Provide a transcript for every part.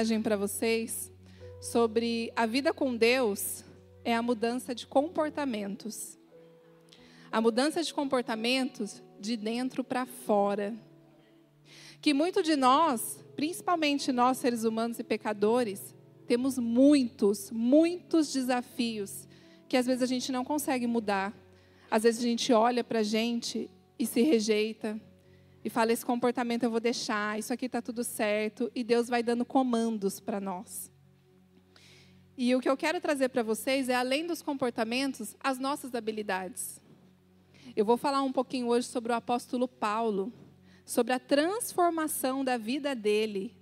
mensagem para vocês sobre a vida com Deus é a mudança de comportamentos. A mudança de comportamentos de dentro para fora. Que muito de nós, principalmente nós seres humanos e pecadores, temos muitos, muitos desafios que às vezes a gente não consegue mudar. Às vezes a gente olha para a gente e se rejeita e fala: esse comportamento eu vou deixar, isso aqui está tudo certo, e Deus vai dando comandos para nós. E o que eu quero trazer para vocês é, além dos comportamentos, as nossas habilidades. Eu vou falar um pouquinho hoje sobre o apóstolo Paulo, sobre a transformação da vida dele,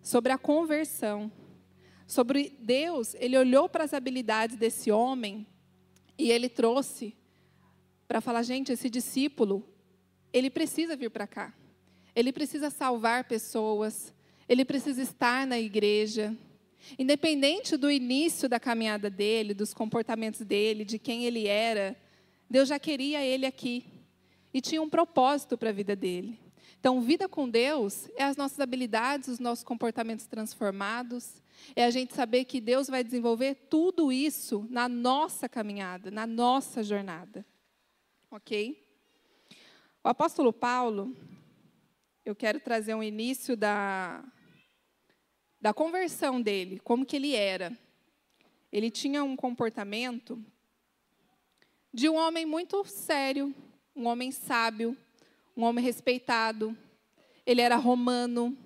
sobre a conversão, sobre Deus. Ele olhou para as habilidades desse homem e ele trouxe para falar: gente, esse discípulo, ele precisa vir para cá, ele precisa salvar pessoas, ele precisa estar na igreja. Independente do início da caminhada dele, dos comportamentos dele, de quem ele era, Deus já queria ele aqui e tinha um propósito para a vida dele. Então, vida com Deus é as nossas habilidades, os nossos comportamentos transformados, é a gente saber que Deus vai desenvolver tudo isso na nossa caminhada, na nossa jornada. Ok? O apóstolo Paulo, eu quero trazer um início da, da conversão dele, como que ele era. Ele tinha um comportamento de um homem muito sério, um homem sábio, um homem respeitado. Ele era romano.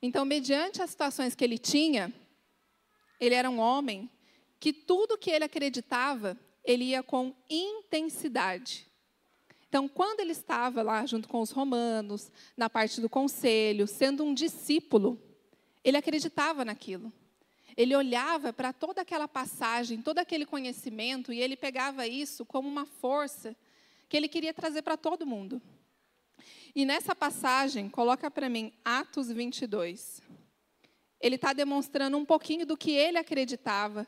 Então, mediante as situações que ele tinha, ele era um homem que tudo que ele acreditava, ele ia com intensidade. Então, quando ele estava lá junto com os romanos, na parte do conselho, sendo um discípulo, ele acreditava naquilo. Ele olhava para toda aquela passagem, todo aquele conhecimento, e ele pegava isso como uma força que ele queria trazer para todo mundo. E nessa passagem, coloca para mim Atos 22. Ele está demonstrando um pouquinho do que ele acreditava,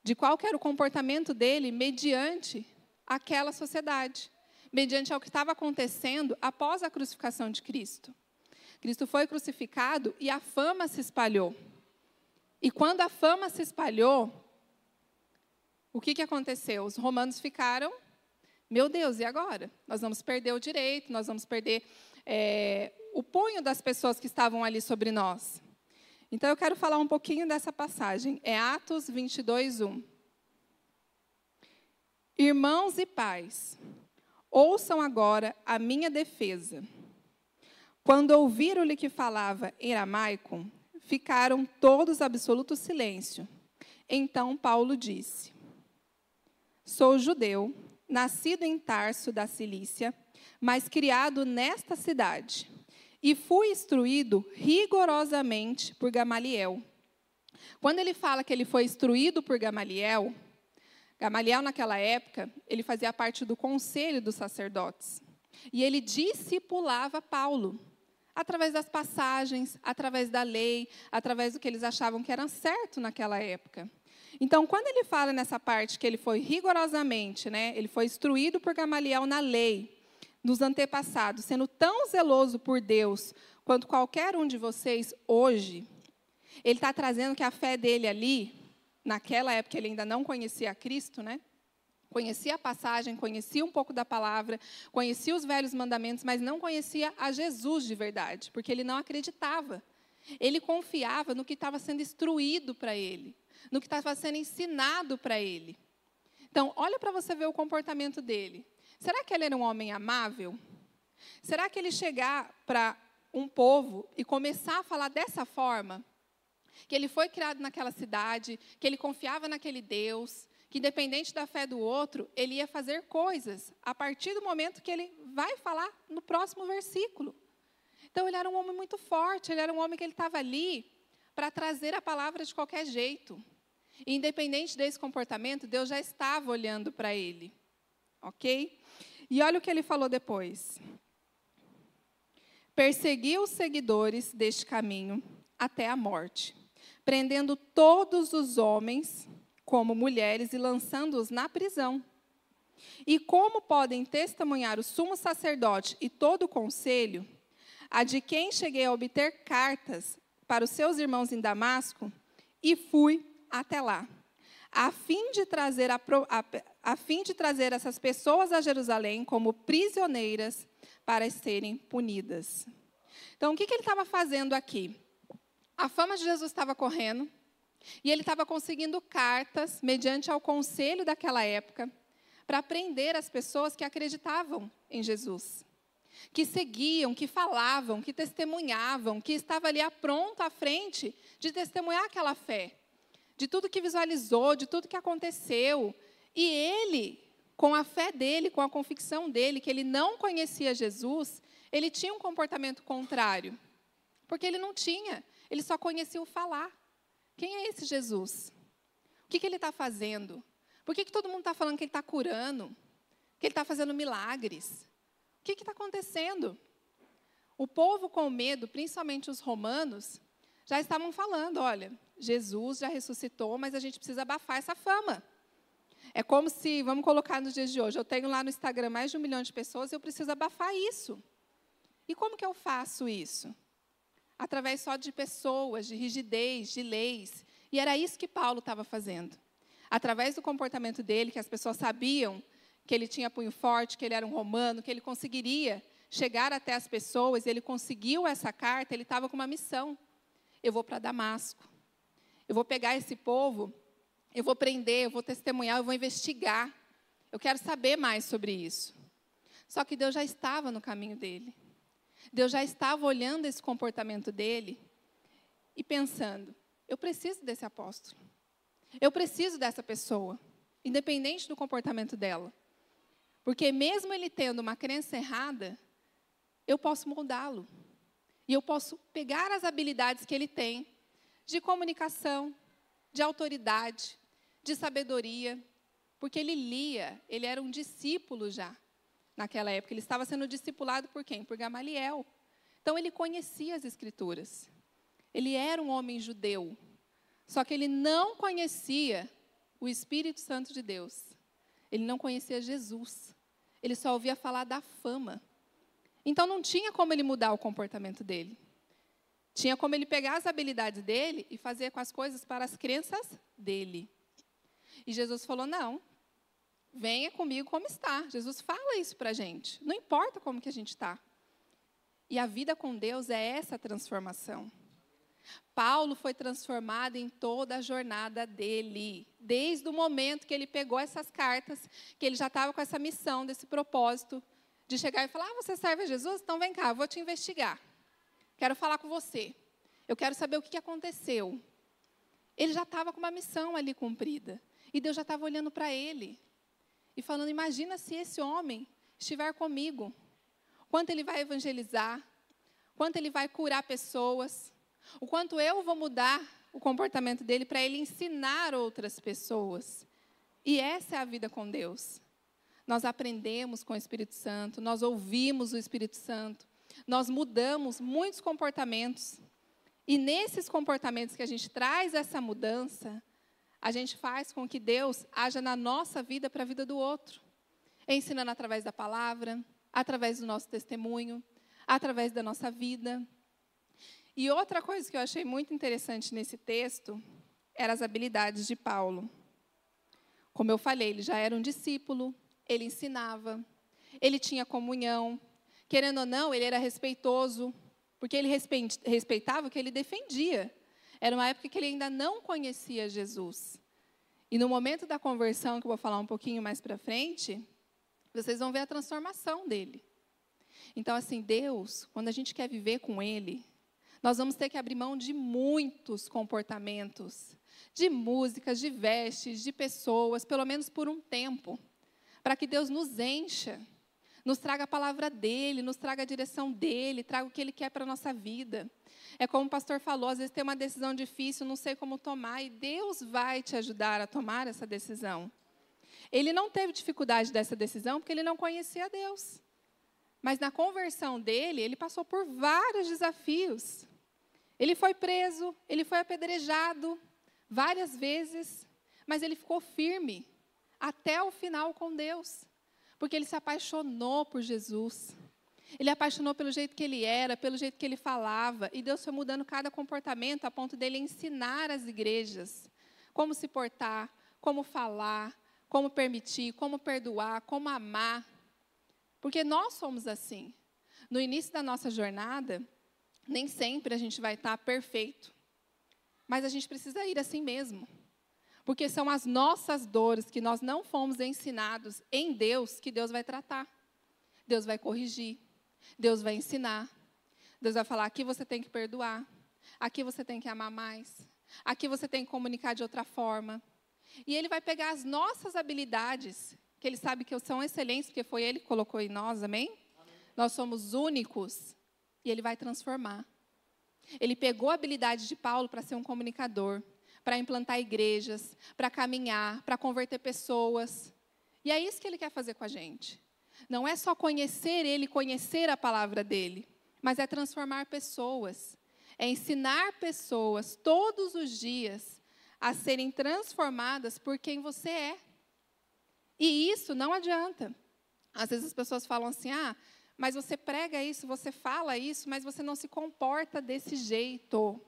de qual era o comportamento dele mediante aquela sociedade, mediante ao que estava acontecendo após a crucificação de Cristo. Cristo foi crucificado e a fama se espalhou. E quando a fama se espalhou, o que, que aconteceu? Os romanos ficaram, meu Deus, e agora? Nós vamos perder o direito, nós vamos perder é, o punho das pessoas que estavam ali sobre nós. Então eu quero falar um pouquinho dessa passagem. É Atos 22, 1. Irmãos e pais, ouçam agora a minha defesa. Quando ouviram-lhe que falava em aramaico, Ficaram todos absoluto silêncio. Então Paulo disse: Sou judeu, nascido em Tarso da Cilícia, mas criado nesta cidade, e fui instruído rigorosamente por Gamaliel. Quando ele fala que ele foi instruído por Gamaliel, Gamaliel naquela época, ele fazia parte do conselho dos sacerdotes. E ele discipulava Paulo através das passagens, através da lei, através do que eles achavam que era certo naquela época. Então, quando ele fala nessa parte que ele foi rigorosamente, né, ele foi instruído por Gamaliel na lei, nos antepassados, sendo tão zeloso por Deus quanto qualquer um de vocês hoje, ele está trazendo que a fé dele ali, naquela época ele ainda não conhecia Cristo, né? Conhecia a passagem, conhecia um pouco da palavra, conhecia os velhos mandamentos, mas não conhecia a Jesus de verdade, porque ele não acreditava. Ele confiava no que estava sendo instruído para ele, no que estava sendo ensinado para ele. Então, olha para você ver o comportamento dele. Será que ele era um homem amável? Será que ele chegar para um povo e começar a falar dessa forma? Que ele foi criado naquela cidade, que ele confiava naquele Deus, que, independente da fé do outro, ele ia fazer coisas a partir do momento que ele vai falar no próximo versículo. Então, ele era um homem muito forte, ele era um homem que ele estava ali para trazer a palavra de qualquer jeito. E, independente desse comportamento, Deus já estava olhando para ele. Ok? E olha o que ele falou depois. Perseguiu os seguidores deste caminho até a morte, prendendo todos os homens como mulheres e lançando-os na prisão. E como podem testemunhar o sumo sacerdote e todo o conselho, a de quem cheguei a obter cartas para os seus irmãos em Damasco e fui até lá, a fim de trazer, a, a, a fim de trazer essas pessoas a Jerusalém como prisioneiras para serem punidas. Então, o que, que ele estava fazendo aqui? A fama de Jesus estava correndo e ele estava conseguindo cartas, mediante ao conselho daquela época, para prender as pessoas que acreditavam em Jesus, que seguiam, que falavam, que testemunhavam, que estavam ali pronto à frente de testemunhar aquela fé, de tudo que visualizou, de tudo que aconteceu. E ele, com a fé dele, com a convicção dele, que ele não conhecia Jesus, ele tinha um comportamento contrário. Porque ele não tinha, ele só conhecia o falar. Quem é esse Jesus? O que, que ele está fazendo? Por que, que todo mundo está falando que ele está curando? Que ele está fazendo milagres? O que está acontecendo? O povo com medo, principalmente os romanos, já estavam falando: olha, Jesus já ressuscitou, mas a gente precisa abafar essa fama. É como se, vamos colocar nos dias de hoje, eu tenho lá no Instagram mais de um milhão de pessoas, eu preciso abafar isso. E como que eu faço isso? Através só de pessoas, de rigidez, de leis. E era isso que Paulo estava fazendo através do comportamento dele, que as pessoas sabiam que ele tinha punho forte, que ele era um romano, que ele conseguiria chegar até as pessoas, ele conseguiu essa carta, ele estava com uma missão. Eu vou para Damasco. Eu vou pegar esse povo, eu vou prender, eu vou testemunhar, eu vou investigar. Eu quero saber mais sobre isso. Só que Deus já estava no caminho dele. Deus já estava olhando esse comportamento dele e pensando: eu preciso desse apóstolo. Eu preciso dessa pessoa, independente do comportamento dela. Porque mesmo ele tendo uma crença errada, eu posso moldá-lo. E eu posso pegar as habilidades que ele tem de comunicação, de autoridade, de sabedoria, porque ele lia, ele era um discípulo já naquela época. Ele estava sendo discipulado por quem? Por Gamaliel. Então ele conhecia as escrituras. Ele era um homem judeu, só que ele não conhecia o Espírito Santo de Deus. Ele não conhecia Jesus. Ele só ouvia falar da fama. Então não tinha como ele mudar o comportamento dele. Tinha como ele pegar as habilidades dele e fazer com as coisas para as crenças dele. E Jesus falou: não, venha comigo como está. Jesus fala isso para a gente. Não importa como que a gente está. E a vida com Deus é essa transformação. Paulo foi transformado em toda a jornada dele, desde o momento que ele pegou essas cartas, que ele já estava com essa missão, desse propósito, de chegar e falar: ah, você serve a Jesus? Então vem cá, vou te investigar. Quero falar com você. Eu quero saber o que aconteceu. Ele já estava com uma missão ali cumprida. E Deus já estava olhando para ele e falando: imagina se esse homem estiver comigo. Quanto ele vai evangelizar, quanto ele vai curar pessoas, o quanto eu vou mudar o comportamento dele para ele ensinar outras pessoas. E essa é a vida com Deus. Nós aprendemos com o Espírito Santo, nós ouvimos o Espírito Santo, nós mudamos muitos comportamentos. E nesses comportamentos que a gente traz essa mudança, a gente faz com que Deus haja na nossa vida para a vida do outro. Ensinando através da palavra, através do nosso testemunho, através da nossa vida. E outra coisa que eu achei muito interessante nesse texto eram as habilidades de Paulo. Como eu falei, ele já era um discípulo, ele ensinava, ele tinha comunhão. Querendo ou não, ele era respeitoso, porque ele respeitava o que ele defendia. Era uma época que ele ainda não conhecia Jesus. E no momento da conversão, que eu vou falar um pouquinho mais para frente, vocês vão ver a transformação dele. Então, assim, Deus, quando a gente quer viver com Ele, nós vamos ter que abrir mão de muitos comportamentos, de músicas, de vestes, de pessoas, pelo menos por um tempo, para que Deus nos encha, nos traga a palavra dele, nos traga a direção dele, traga o que ele quer para a nossa vida. É como o pastor falou, às vezes tem uma decisão difícil, não sei como tomar, e Deus vai te ajudar a tomar essa decisão. Ele não teve dificuldade dessa decisão porque ele não conhecia Deus. Mas na conversão dele, ele passou por vários desafios. Ele foi preso, ele foi apedrejado várias vezes, mas ele ficou firme até o final com Deus, porque ele se apaixonou por Jesus. Ele apaixonou pelo jeito que ele era, pelo jeito que ele falava. E Deus foi mudando cada comportamento a ponto dele ensinar as igrejas como se portar, como falar, como permitir, como perdoar, como amar. Porque nós somos assim. No início da nossa jornada, nem sempre a gente vai estar perfeito. Mas a gente precisa ir assim mesmo. Porque são as nossas dores que nós não fomos ensinados em Deus que Deus vai tratar. Deus vai corrigir. Deus vai ensinar. Deus vai falar: aqui você tem que perdoar. Aqui você tem que amar mais. Aqui você tem que comunicar de outra forma. E Ele vai pegar as nossas habilidades, que Ele sabe que são excelentes, porque foi Ele que colocou em nós, amém? amém. Nós somos únicos. E Ele vai transformar. Ele pegou a habilidade de Paulo para ser um comunicador, para implantar igrejas, para caminhar, para converter pessoas. E é isso que Ele quer fazer com a gente. Não é só conhecer Ele, conhecer a palavra dele, mas é transformar pessoas. É ensinar pessoas todos os dias a serem transformadas por quem você é. E isso não adianta. Às vezes as pessoas falam assim: ah, mas você prega isso, você fala isso, mas você não se comporta desse jeito.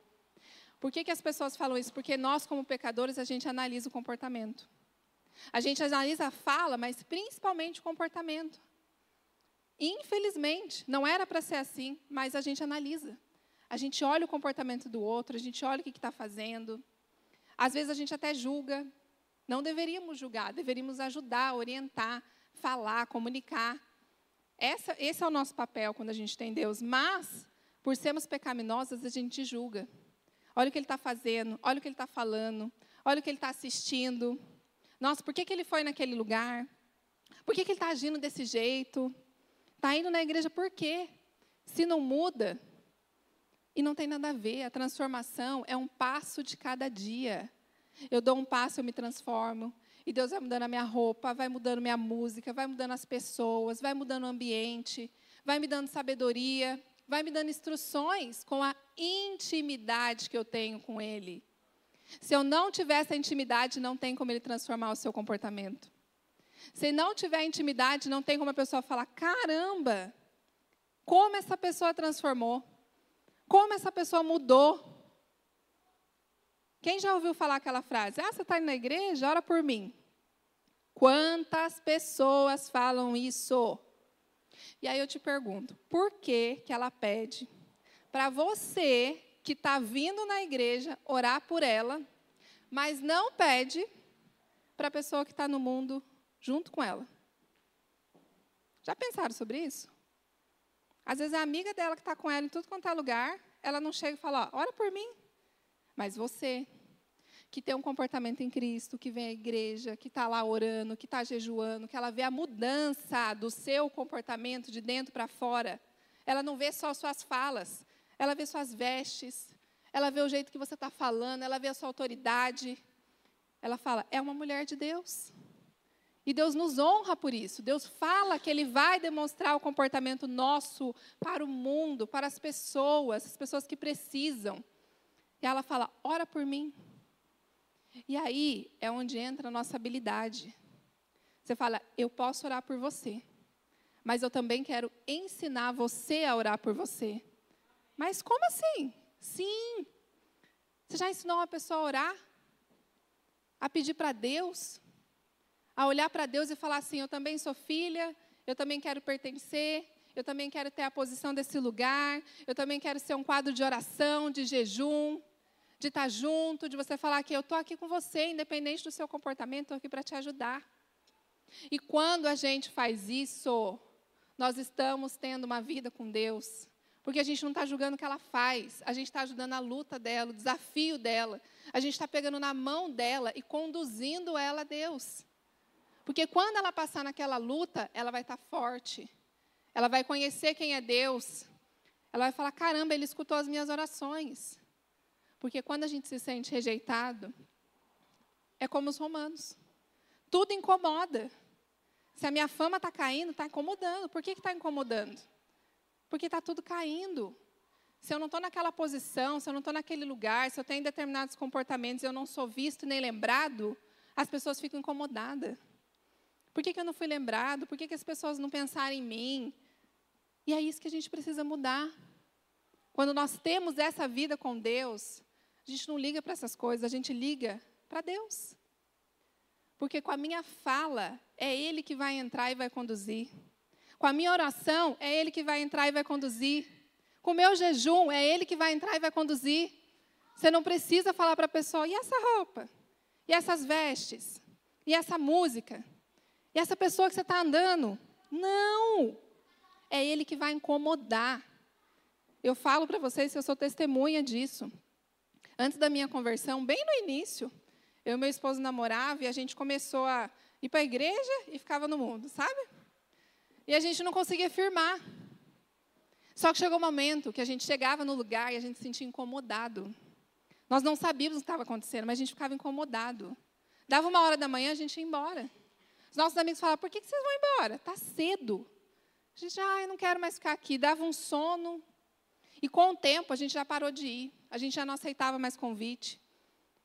Por que, que as pessoas falam isso? Porque nós, como pecadores, a gente analisa o comportamento. A gente analisa a fala, mas principalmente o comportamento. Infelizmente, não era para ser assim, mas a gente analisa. A gente olha o comportamento do outro, a gente olha o que está fazendo. Às vezes a gente até julga. Não deveríamos julgar, deveríamos ajudar, orientar, falar, comunicar. Essa, esse é o nosso papel quando a gente tem Deus. Mas, por sermos pecaminosas, a gente julga. Olha o que ele está fazendo, olha o que ele está falando, olha o que ele está assistindo. Nossa, por que, que ele foi naquele lugar? Por que, que ele está agindo desse jeito? Está indo na igreja por quê? Se não muda, e não tem nada a ver, a transformação é um passo de cada dia. Eu dou um passo, eu me transformo. E Deus vai mudando a minha roupa, vai mudando minha música, vai mudando as pessoas, vai mudando o ambiente, vai me dando sabedoria, vai me dando instruções com a intimidade que eu tenho com Ele. Se eu não tiver essa intimidade, não tem como Ele transformar o seu comportamento. Se não tiver intimidade, não tem como a pessoa falar: caramba, como essa pessoa transformou, como essa pessoa mudou. Quem já ouviu falar aquela frase? Ah, você está na igreja? Ora por mim. Quantas pessoas falam isso? E aí eu te pergunto, por que, que ela pede para você que está vindo na igreja orar por ela, mas não pede para a pessoa que está no mundo junto com ela. Já pensaram sobre isso? Às vezes a amiga dela que está com ela em tudo quanto é lugar, ela não chega e fala, ó, ora por mim. Mas você, que tem um comportamento em Cristo, que vem à igreja, que está lá orando, que está jejuando, que ela vê a mudança do seu comportamento de dentro para fora, ela não vê só suas falas, ela vê suas vestes, ela vê o jeito que você está falando, ela vê a sua autoridade. Ela fala, é uma mulher de Deus. E Deus nos honra por isso. Deus fala que Ele vai demonstrar o comportamento nosso para o mundo, para as pessoas, as pessoas que precisam. E ela fala: ora por mim. E aí é onde entra a nossa habilidade. Você fala: eu posso orar por você, mas eu também quero ensinar você a orar por você. Mas como assim? Sim. Você já ensinou uma pessoa a orar? A pedir para Deus? a olhar para Deus e falar assim: eu também sou filha, eu também quero pertencer, eu também quero ter a posição desse lugar, eu também quero ser um quadro de oração, de jejum, de estar junto, de você falar que eu estou aqui com você, independente do seu comportamento, estou aqui para te ajudar. E quando a gente faz isso, nós estamos tendo uma vida com Deus. Porque a gente não está julgando o que ela faz, a gente está ajudando a luta dela, o desafio dela. A gente está pegando na mão dela e conduzindo ela a Deus. Porque quando ela passar naquela luta, ela vai estar forte. Ela vai conhecer quem é Deus. Ela vai falar: caramba, ele escutou as minhas orações. Porque quando a gente se sente rejeitado, é como os romanos. Tudo incomoda. Se a minha fama está caindo, está incomodando. Por que está incomodando? Porque está tudo caindo. Se eu não estou naquela posição, se eu não estou naquele lugar, se eu tenho determinados comportamentos e eu não sou visto nem lembrado, as pessoas ficam incomodadas. Por que, que eu não fui lembrado? Por que, que as pessoas não pensaram em mim? E é isso que a gente precisa mudar. Quando nós temos essa vida com Deus, a gente não liga para essas coisas, a gente liga para Deus. Porque com a minha fala, é Ele que vai entrar e vai conduzir. Com a minha oração, é Ele que vai entrar e vai conduzir. Com o meu jejum, é Ele que vai entrar e vai conduzir. Você não precisa falar para a pessoa, e essa roupa? E essas vestes? E essa música? E essa pessoa que você está andando? Não! É Ele que vai incomodar. Eu falo para vocês que eu sou testemunha disso. Antes da minha conversão, bem no início, eu e meu esposo namorava e a gente começou a ir para a igreja e ficava no mundo, sabe? E a gente não conseguia firmar. Só que chegou um momento que a gente chegava no lugar e a gente se sentia incomodado. Nós não sabíamos o que estava acontecendo, mas a gente ficava incomodado. Dava uma hora da manhã, a gente ia embora. Os nossos amigos falavam, por que, vocês vão embora? Está cedo. A gente, ah, eu não quero mais ficar aqui. Dava um sono. E com o tempo, a gente já parou de ir. A gente já não aceitava mais convite.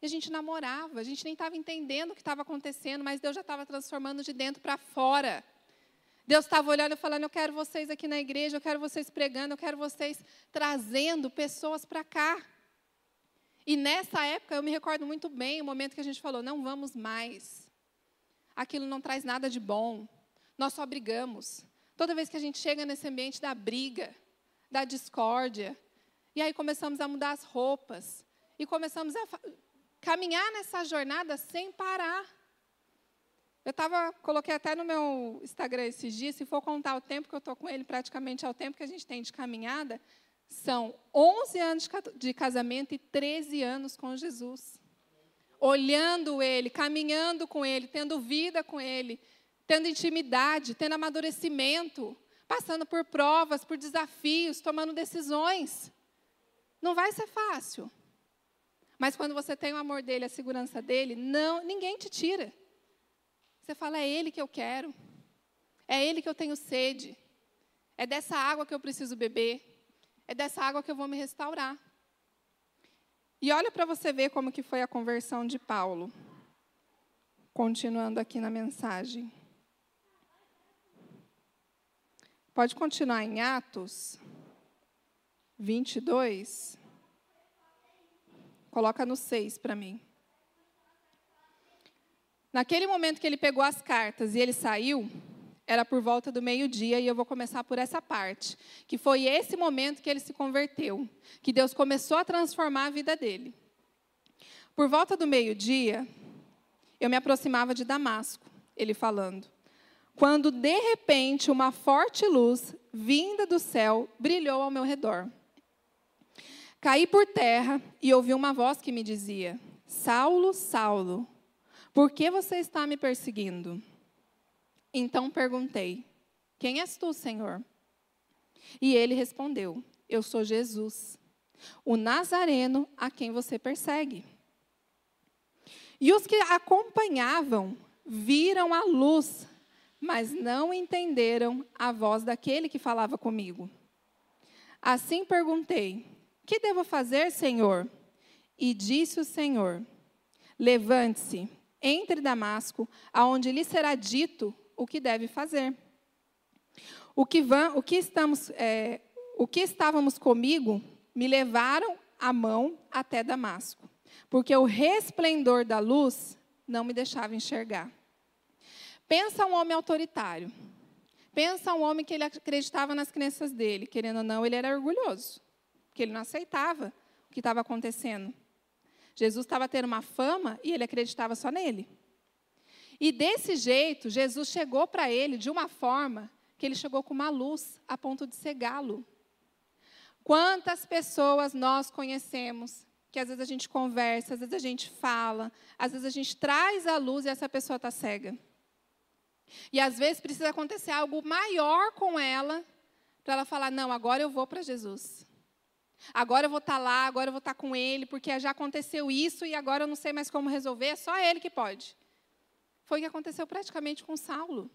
E a gente namorava. A gente nem estava entendendo o que estava acontecendo, mas Deus já estava transformando de dentro para fora. Deus estava olhando e falando: Eu quero vocês aqui na igreja, eu quero vocês pregando, eu quero vocês trazendo pessoas para cá. E nessa época, eu me recordo muito bem o momento que a gente falou: Não vamos mais. Aquilo não traz nada de bom. Nós só brigamos. Toda vez que a gente chega nesse ambiente da briga, da discórdia, e aí começamos a mudar as roupas, e começamos a caminhar nessa jornada sem parar. Eu tava, coloquei até no meu Instagram esses dias, se for contar o tempo que eu estou com ele, praticamente é o tempo que a gente tem de caminhada, são 11 anos de casamento e 13 anos com Jesus. Olhando ele, caminhando com ele, tendo vida com ele, tendo intimidade, tendo amadurecimento, passando por provas, por desafios, tomando decisões. Não vai ser fácil. Mas quando você tem o amor dele, a segurança dele, não, ninguém te tira. Você fala, é Ele que eu quero. É Ele que eu tenho sede. É dessa água que eu preciso beber. É dessa água que eu vou me restaurar. E olha para você ver como que foi a conversão de Paulo. Continuando aqui na mensagem. Pode continuar em Atos 22. Coloca no 6 para mim. Naquele momento que ele pegou as cartas e ele saiu, era por volta do meio-dia, e eu vou começar por essa parte, que foi esse momento que ele se converteu, que Deus começou a transformar a vida dele. Por volta do meio-dia, eu me aproximava de Damasco, ele falando, quando de repente uma forte luz vinda do céu brilhou ao meu redor. Caí por terra e ouvi uma voz que me dizia: Saulo, Saulo, por que você está me perseguindo? Então perguntei: Quem és tu, Senhor? E ele respondeu: Eu sou Jesus, o Nazareno a quem você persegue. E os que acompanhavam viram a luz, mas não entenderam a voz daquele que falava comigo. Assim perguntei: Que devo fazer, Senhor? E disse o Senhor: Levante-se entre Damasco, aonde lhe será dito o que deve fazer. O que, o que, estamos, é, o que estávamos comigo me levaram a mão até Damasco, porque o resplendor da luz não me deixava enxergar. Pensa um homem autoritário. Pensa um homem que ele acreditava nas crenças dele, querendo ou não, ele era orgulhoso, porque ele não aceitava o que estava acontecendo. Jesus estava tendo uma fama e ele acreditava só nele. E desse jeito, Jesus chegou para ele de uma forma que ele chegou com uma luz a ponto de cegá-lo. Quantas pessoas nós conhecemos que às vezes a gente conversa, às vezes a gente fala, às vezes a gente traz a luz e essa pessoa está cega. E às vezes precisa acontecer algo maior com ela para ela falar: não, agora eu vou para Jesus. Agora eu vou estar tá lá, agora eu vou estar tá com ele, porque já aconteceu isso e agora eu não sei mais como resolver, é só ele que pode. Foi o que aconteceu praticamente com Saulo.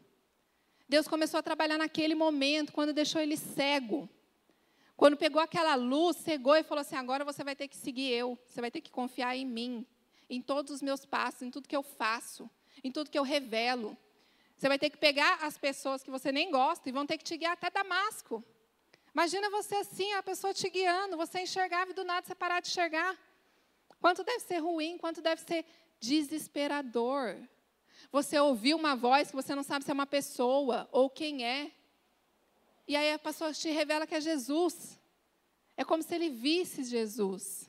Deus começou a trabalhar naquele momento, quando deixou ele cego. Quando pegou aquela luz, cegou e falou assim: agora você vai ter que seguir eu, você vai ter que confiar em mim, em todos os meus passos, em tudo que eu faço, em tudo que eu revelo. Você vai ter que pegar as pessoas que você nem gosta e vão ter que te guiar até Damasco. Imagina você assim, a pessoa te guiando, você enxergava e do nada você parar de enxergar. Quanto deve ser ruim, quanto deve ser desesperador. Você ouvir uma voz que você não sabe se é uma pessoa ou quem é. E aí a pessoa te revela que é Jesus. É como se ele visse Jesus.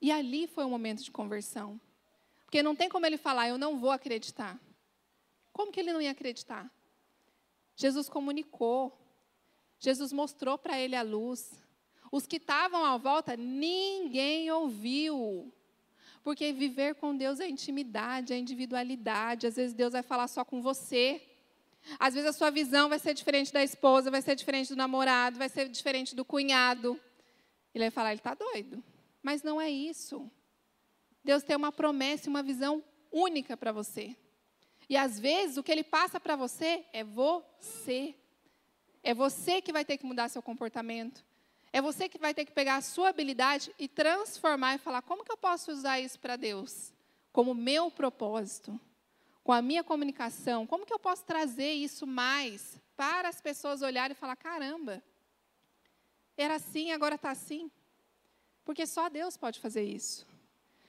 E ali foi um momento de conversão. Porque não tem como ele falar, eu não vou acreditar. Como que ele não ia acreditar? Jesus comunicou. Jesus mostrou para ele a luz. Os que estavam à volta, ninguém ouviu. Porque viver com Deus é intimidade, é individualidade. Às vezes Deus vai falar só com você. Às vezes a sua visão vai ser diferente da esposa, vai ser diferente do namorado, vai ser diferente do cunhado. Ele vai falar, ele está doido. Mas não é isso. Deus tem uma promessa e uma visão única para você. E às vezes o que ele passa para você é você. É você que vai ter que mudar seu comportamento. É você que vai ter que pegar a sua habilidade e transformar e falar: como que eu posso usar isso para Deus? Como meu propósito, com a minha comunicação, como que eu posso trazer isso mais para as pessoas olharem e falar: caramba, era assim, agora está assim? Porque só Deus pode fazer isso.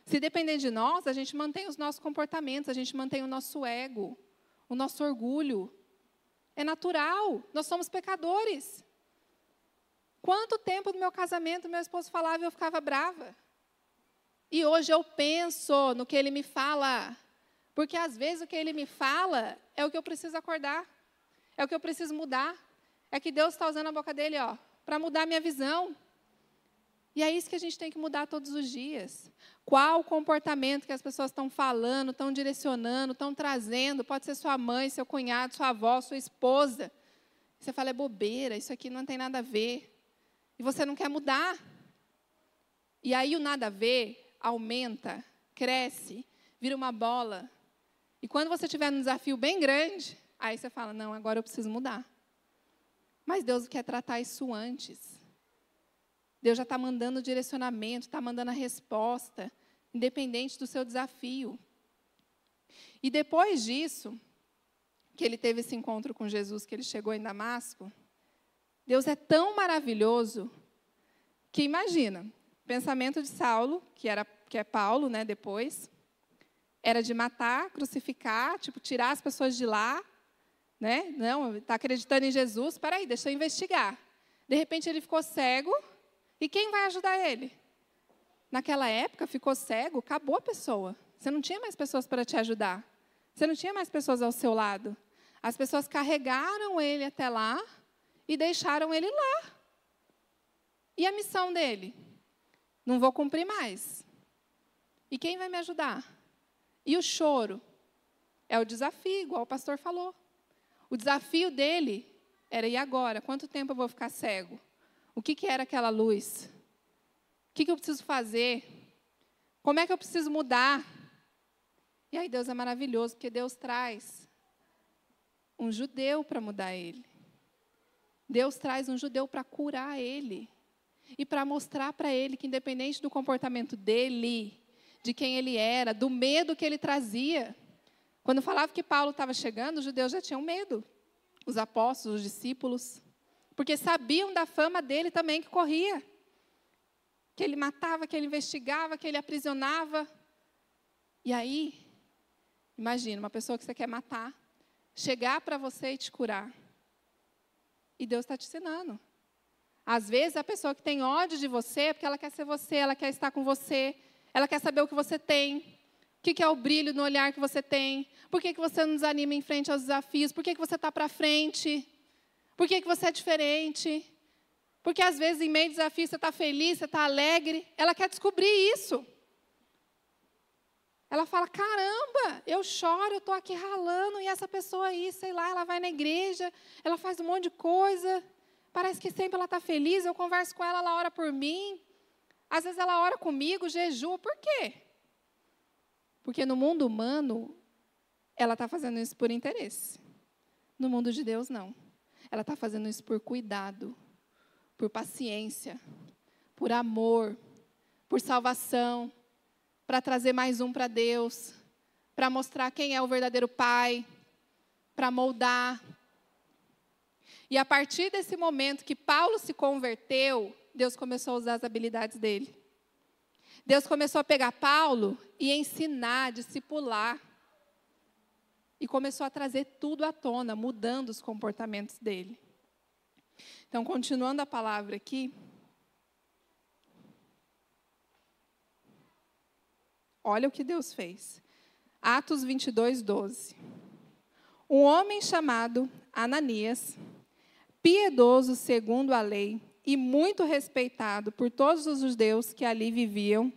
Se depender de nós, a gente mantém os nossos comportamentos, a gente mantém o nosso ego, o nosso orgulho, é natural, nós somos pecadores. Quanto tempo no meu casamento meu esposo falava e eu ficava brava? E hoje eu penso no que ele me fala, porque às vezes o que ele me fala é o que eu preciso acordar, é o que eu preciso mudar. É que Deus está usando a boca dele, ó, para mudar minha visão. E é isso que a gente tem que mudar todos os dias. Qual o comportamento que as pessoas estão falando, estão direcionando, estão trazendo? Pode ser sua mãe, seu cunhado, sua avó, sua esposa. Você fala, é bobeira, isso aqui não tem nada a ver. E você não quer mudar. E aí o nada a ver aumenta, cresce, vira uma bola. E quando você tiver um desafio bem grande, aí você fala, não, agora eu preciso mudar. Mas Deus quer tratar isso antes. Deus já está mandando o direcionamento, está mandando a resposta, independente do seu desafio. E depois disso, que ele teve esse encontro com Jesus, que ele chegou em Damasco, Deus é tão maravilhoso que imagina, pensamento de Saulo, que era que é Paulo, né, depois, era de matar, crucificar, tipo tirar as pessoas de lá, né? Não, está acreditando em Jesus, espera aí, deixa eu investigar. De repente ele ficou cego e quem vai ajudar ele? Naquela época, ficou cego, acabou a pessoa. Você não tinha mais pessoas para te ajudar. Você não tinha mais pessoas ao seu lado. As pessoas carregaram ele até lá e deixaram ele lá. E a missão dele? Não vou cumprir mais. E quem vai me ajudar? E o choro? É o desafio, igual o pastor falou. O desafio dele era: e agora? Quanto tempo eu vou ficar cego? O que, que era aquela luz? O que, que eu preciso fazer? Como é que eu preciso mudar? E aí Deus é maravilhoso, porque Deus traz um judeu para mudar ele. Deus traz um judeu para curar ele. E para mostrar para ele que, independente do comportamento dele, de quem ele era, do medo que ele trazia. Quando falava que Paulo estava chegando, os judeus já tinham medo. Os apóstolos, os discípulos porque sabiam da fama dele também que corria. Que ele matava, que ele investigava, que ele aprisionava. E aí, imagina, uma pessoa que você quer matar, chegar para você e te curar. E Deus está te ensinando. Às vezes, a pessoa que tem ódio de você é porque ela quer ser você, ela quer estar com você, ela quer saber o que você tem, o que é o brilho no olhar que você tem, por que, que você não desanima em frente aos desafios, por que, que você está para frente. Por que, que você é diferente? Porque às vezes, em meio ao desafio, você está feliz, você está alegre. Ela quer descobrir isso. Ela fala: caramba, eu choro, eu estou aqui ralando, e essa pessoa aí, sei lá, ela vai na igreja, ela faz um monte de coisa. Parece que sempre ela está feliz, eu converso com ela, ela ora por mim. Às vezes ela ora comigo, jejua. Por quê? Porque no mundo humano, ela está fazendo isso por interesse. No mundo de Deus, não. Ela está fazendo isso por cuidado, por paciência, por amor, por salvação, para trazer mais um para Deus, para mostrar quem é o verdadeiro Pai, para moldar. E a partir desse momento que Paulo se converteu, Deus começou a usar as habilidades dele. Deus começou a pegar Paulo e ensinar, discipular. E começou a trazer tudo à tona, mudando os comportamentos dele. Então, continuando a palavra aqui. Olha o que Deus fez. Atos 22, 12. Um homem chamado Ananias, piedoso segundo a lei e muito respeitado por todos os judeus que ali viviam,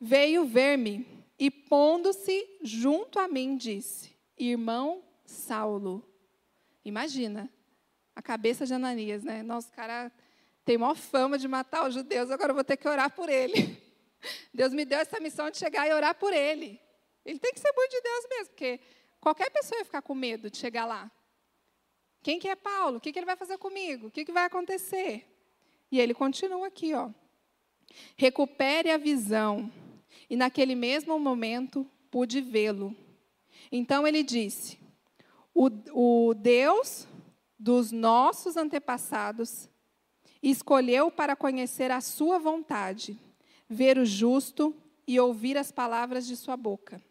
veio ver-me e, pondo-se junto a mim, disse: Irmão Saulo. Imagina, a cabeça de Ananias, né? Nosso cara tem maior fama de matar os judeus, agora eu vou ter que orar por ele. Deus me deu essa missão de chegar e orar por ele. Ele tem que ser muito de Deus mesmo, porque qualquer pessoa ia ficar com medo de chegar lá. Quem que é Paulo? O que, que ele vai fazer comigo? O que, que vai acontecer? E ele continua aqui, ó. Recupere a visão. E naquele mesmo momento pude vê-lo. Então ele disse: o, o Deus dos nossos antepassados escolheu para conhecer a sua vontade, ver o justo e ouvir as palavras de sua boca.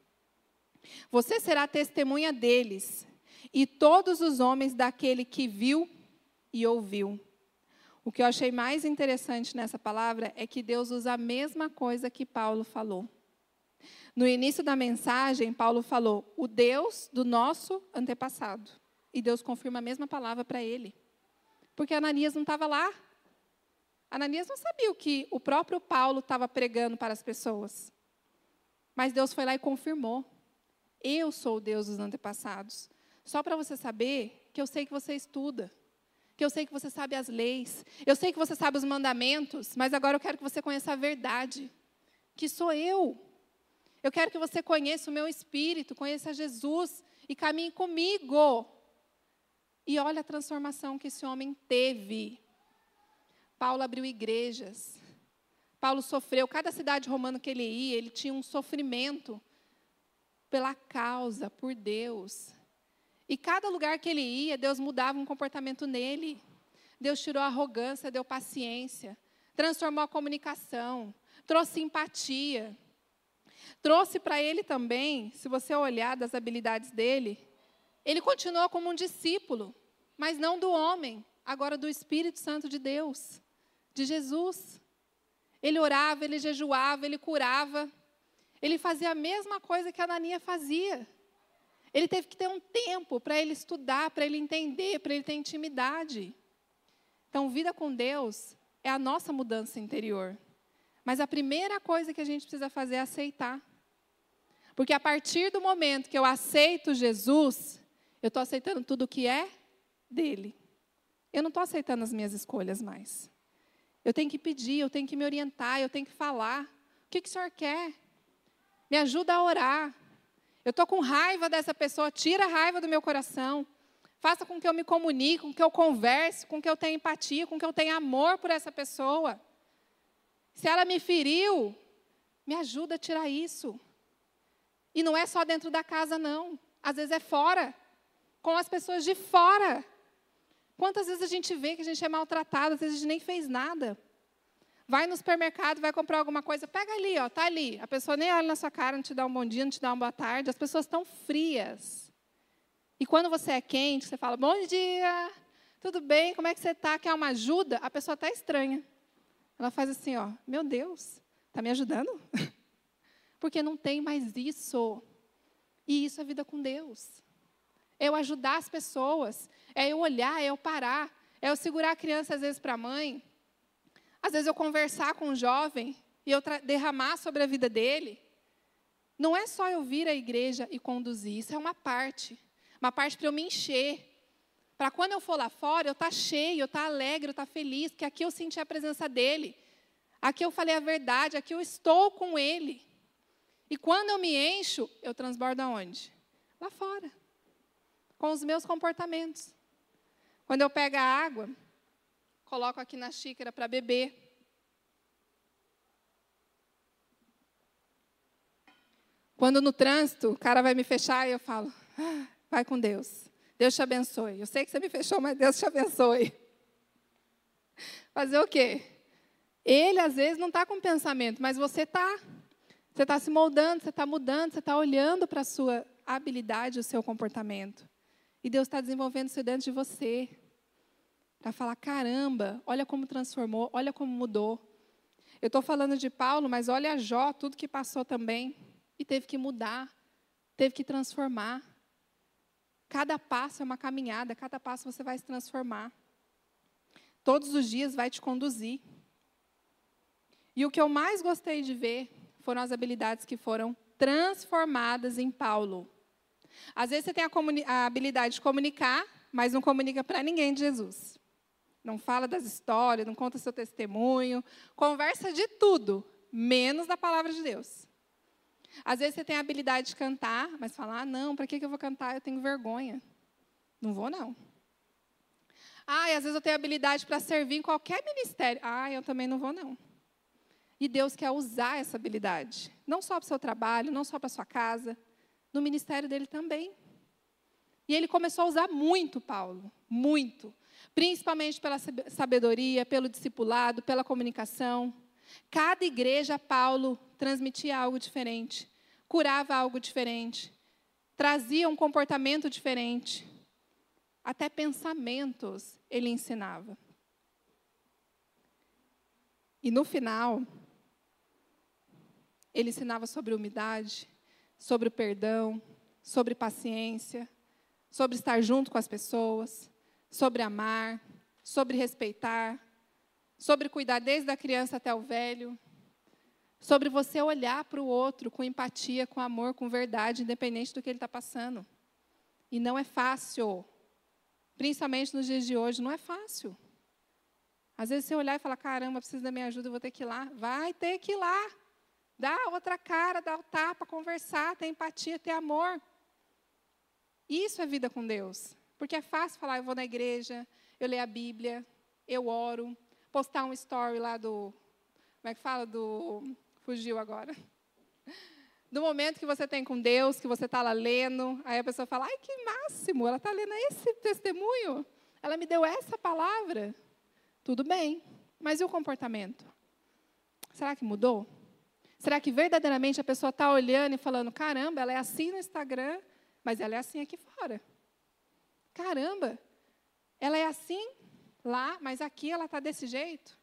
Você será testemunha deles e todos os homens daquele que viu e ouviu. O que eu achei mais interessante nessa palavra é que Deus usa a mesma coisa que Paulo falou. No início da mensagem, Paulo falou: o Deus do nosso antepassado. E Deus confirma a mesma palavra para ele. Porque Ananias não estava lá. Ananias não sabia o que o próprio Paulo estava pregando para as pessoas. Mas Deus foi lá e confirmou. Eu sou o Deus dos antepassados. Só para você saber que eu sei que você estuda, que eu sei que você sabe as leis, eu sei que você sabe os mandamentos, mas agora eu quero que você conheça a verdade, que sou eu. Eu quero que você conheça o meu espírito, conheça Jesus e caminhe comigo. E olha a transformação que esse homem teve. Paulo abriu igrejas. Paulo sofreu, cada cidade romana que ele ia, ele tinha um sofrimento pela causa, por Deus. E cada lugar que ele ia, Deus mudava um comportamento nele. Deus tirou a arrogância, deu paciência, transformou a comunicação, trouxe empatia. Trouxe para ele também, se você olhar das habilidades dele, ele continuou como um discípulo, mas não do homem, agora do Espírito Santo de Deus, de Jesus. Ele orava, ele jejuava, ele curava. Ele fazia a mesma coisa que Anania fazia. Ele teve que ter um tempo para ele estudar, para ele entender, para ele ter intimidade. Então, vida com Deus é a nossa mudança interior. Mas a primeira coisa que a gente precisa fazer é aceitar. Porque a partir do momento que eu aceito Jesus, eu estou aceitando tudo o que é dele. Eu não estou aceitando as minhas escolhas mais. Eu tenho que pedir, eu tenho que me orientar, eu tenho que falar. O que, que o senhor quer? Me ajuda a orar. Eu estou com raiva dessa pessoa, tira a raiva do meu coração. Faça com que eu me comunique, com que eu converse, com que eu tenha empatia, com que eu tenha amor por essa pessoa. Se ela me feriu, me ajuda a tirar isso. E não é só dentro da casa, não. Às vezes é fora, com as pessoas de fora. Quantas vezes a gente vê que a gente é maltratado, às vezes a gente nem fez nada. Vai no supermercado, vai comprar alguma coisa, pega ali, ó, tá ali. A pessoa nem olha na sua cara, não te dá um bom dia, não te dá uma boa tarde. As pessoas estão frias. E quando você é quente, você fala: "Bom dia, tudo bem? Como é que você está? Quer uma ajuda?" A pessoa está estranha. Ela faz assim, ó: "Meu Deus, está me ajudando?" Porque não tem mais isso. E isso é vida com Deus. É eu ajudar as pessoas, é eu olhar, é eu parar, é eu segurar a criança às vezes para a mãe às vezes eu conversar com um jovem e eu derramar sobre a vida dele. Não é só eu vir à igreja e conduzir, isso é uma parte. Uma parte para eu me encher. Para quando eu for lá fora, eu estar tá cheio, eu estar tá alegre, eu estar tá feliz, porque aqui eu senti a presença dele. Aqui eu falei a verdade, aqui eu estou com ele. E quando eu me encho, eu transbordo aonde? Lá fora. Com os meus comportamentos. Quando eu pego a água, coloco aqui na xícara para beber. Quando no trânsito o cara vai me fechar, eu falo, ah, vai com Deus. Deus te abençoe. Eu sei que você me fechou, mas Deus te abençoe. Fazer o quê? Ele, às vezes, não está com pensamento, mas você está. Você está se moldando, você está mudando, você está olhando para a sua habilidade, o seu comportamento. E Deus está desenvolvendo isso dentro de você. Para falar: caramba, olha como transformou, olha como mudou. Eu estou falando de Paulo, mas olha Jó, tudo que passou também. E teve que mudar, teve que transformar. Cada passo é uma caminhada, cada passo você vai se transformar. Todos os dias vai te conduzir. E o que eu mais gostei de ver foram as habilidades que foram transformadas em Paulo. Às vezes você tem a, a habilidade de comunicar, mas não comunica para ninguém de Jesus. Não fala das histórias, não conta seu testemunho, conversa de tudo, menos da palavra de Deus. Às vezes você tem a habilidade de cantar, mas fala: ah, não, para que eu vou cantar? Eu tenho vergonha. Não vou, não. Ah, e às vezes eu tenho habilidade para servir em qualquer ministério. Ah, eu também não vou, não. E Deus quer usar essa habilidade. Não só para o seu trabalho, não só para a sua casa, no ministério dele também. E ele começou a usar muito Paulo, muito. Principalmente pela sabedoria, pelo discipulado, pela comunicação. Cada igreja, Paulo transmitia algo diferente, curava algo diferente, trazia um comportamento diferente, até pensamentos ele ensinava. E no final, ele ensinava sobre humildade, sobre o perdão, sobre paciência, sobre estar junto com as pessoas, sobre amar, sobre respeitar, sobre cuidar desde a criança até o velho, sobre você olhar para o outro com empatia, com amor, com verdade, independente do que ele está passando. E não é fácil, principalmente nos dias de hoje, não é fácil. Às vezes você olhar e falar: caramba, preciso da minha ajuda, vou ter que ir lá. Vai ter que ir lá. Dá outra cara, dá o tapa, conversar, ter empatia, ter amor. Isso é vida com Deus. Porque é fácil falar: eu vou na igreja, eu leio a Bíblia, eu oro, postar um story lá do. Como é que fala? Do. Fugiu agora. Do momento que você tem com Deus, que você está lá lendo, aí a pessoa fala: ai, que máximo, ela está lendo esse testemunho, ela me deu essa palavra. Tudo bem, mas e o comportamento? Será que mudou? Será que verdadeiramente a pessoa está olhando e falando: caramba, ela é assim no Instagram, mas ela é assim aqui fora? Caramba, ela é assim lá, mas aqui ela está desse jeito.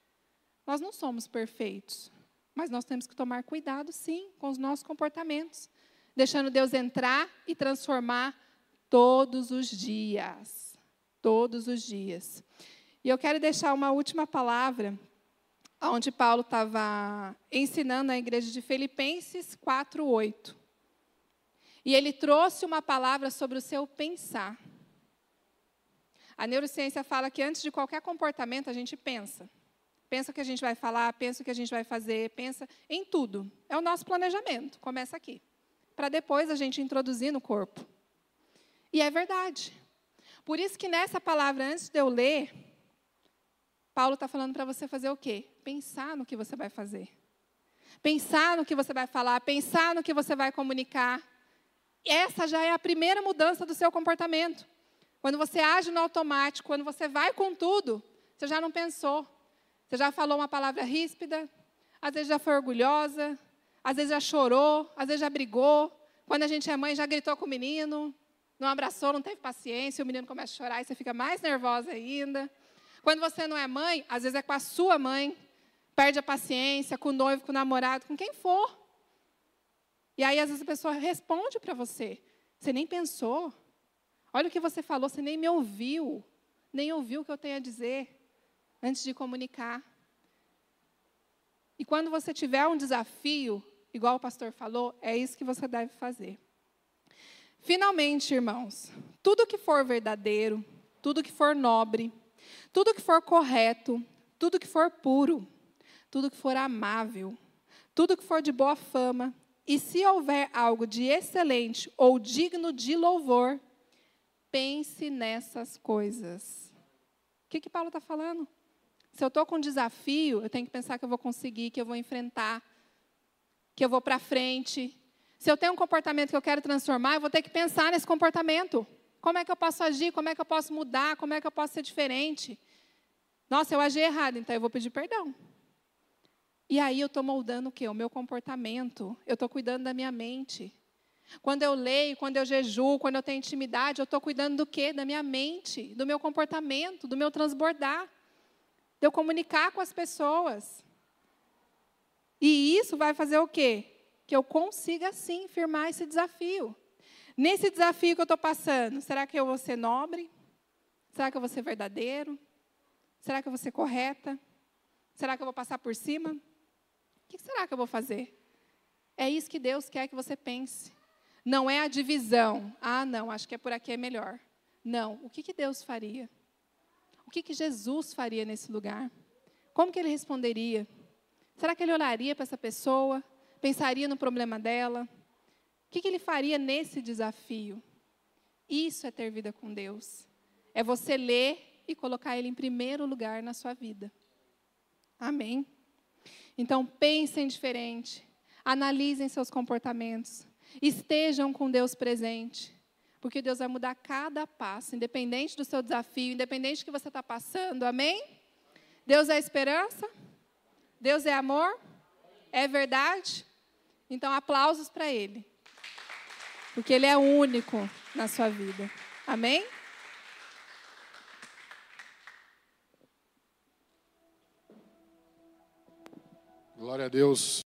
Nós não somos perfeitos, mas nós temos que tomar cuidado, sim, com os nossos comportamentos, deixando Deus entrar e transformar todos os dias. Todos os dias. E eu quero deixar uma última palavra, onde Paulo estava ensinando a igreja de Filipenses 4:8. E ele trouxe uma palavra sobre o seu pensar. A neurociência fala que antes de qualquer comportamento a gente pensa. Pensa o que a gente vai falar, pensa o que a gente vai fazer, pensa em tudo. É o nosso planejamento, começa aqui. Para depois a gente introduzir no corpo. E é verdade. Por isso que nessa palavra, antes de eu ler, Paulo está falando para você fazer o quê? Pensar no que você vai fazer. Pensar no que você vai falar, pensar no que você vai comunicar. Essa já é a primeira mudança do seu comportamento. Quando você age no automático, quando você vai com tudo, você já não pensou. Você já falou uma palavra ríspida, às vezes já foi orgulhosa, às vezes já chorou, às vezes já brigou. Quando a gente é mãe, já gritou com o menino, não abraçou, não teve paciência, o menino começa a chorar e você fica mais nervosa ainda. Quando você não é mãe, às vezes é com a sua mãe, perde a paciência, com o noivo, com o namorado, com quem for. E aí, às vezes, a pessoa responde para você. Você nem pensou. Olha o que você falou, você nem me ouviu, nem ouviu o que eu tenho a dizer antes de comunicar. E quando você tiver um desafio, igual o pastor falou, é isso que você deve fazer. Finalmente, irmãos, tudo que for verdadeiro, tudo que for nobre, tudo que for correto, tudo que for puro, tudo que for amável, tudo que for de boa fama, e se houver algo de excelente ou digno de louvor, Pense nessas coisas. O que, que Paulo está falando? Se eu estou com um desafio, eu tenho que pensar que eu vou conseguir, que eu vou enfrentar, que eu vou para frente. Se eu tenho um comportamento que eu quero transformar, eu vou ter que pensar nesse comportamento. Como é que eu posso agir? Como é que eu posso mudar? Como é que eu posso ser diferente? Nossa, eu agi errado, então eu vou pedir perdão. E aí eu estou moldando o quê? O meu comportamento. Eu estou cuidando da minha mente. Quando eu leio, quando eu jejuo, quando eu tenho intimidade, eu estou cuidando do quê? Da minha mente, do meu comportamento, do meu transbordar, de eu comunicar com as pessoas. E isso vai fazer o quê? Que eu consiga, sim, firmar esse desafio. Nesse desafio que eu estou passando, será que eu vou ser nobre? Será que eu vou ser verdadeiro? Será que eu vou ser correta? Será que eu vou passar por cima? O que será que eu vou fazer? É isso que Deus quer que você pense. Não é a divisão. Ah, não, acho que é por aqui é melhor. Não. O que, que Deus faria? O que, que Jesus faria nesse lugar? Como que ele responderia? Será que ele olharia para essa pessoa? Pensaria no problema dela? O que, que ele faria nesse desafio? Isso é ter vida com Deus. É você ler e colocar Ele em primeiro lugar na sua vida. Amém? Então, pensem diferente. Analisem seus comportamentos. Estejam com Deus presente. Porque Deus vai mudar cada passo, independente do seu desafio, independente do que você está passando. Amém? Deus é esperança? Deus é amor? É verdade? Então, aplausos para Ele. Porque Ele é único na sua vida. Amém? Glória a Deus.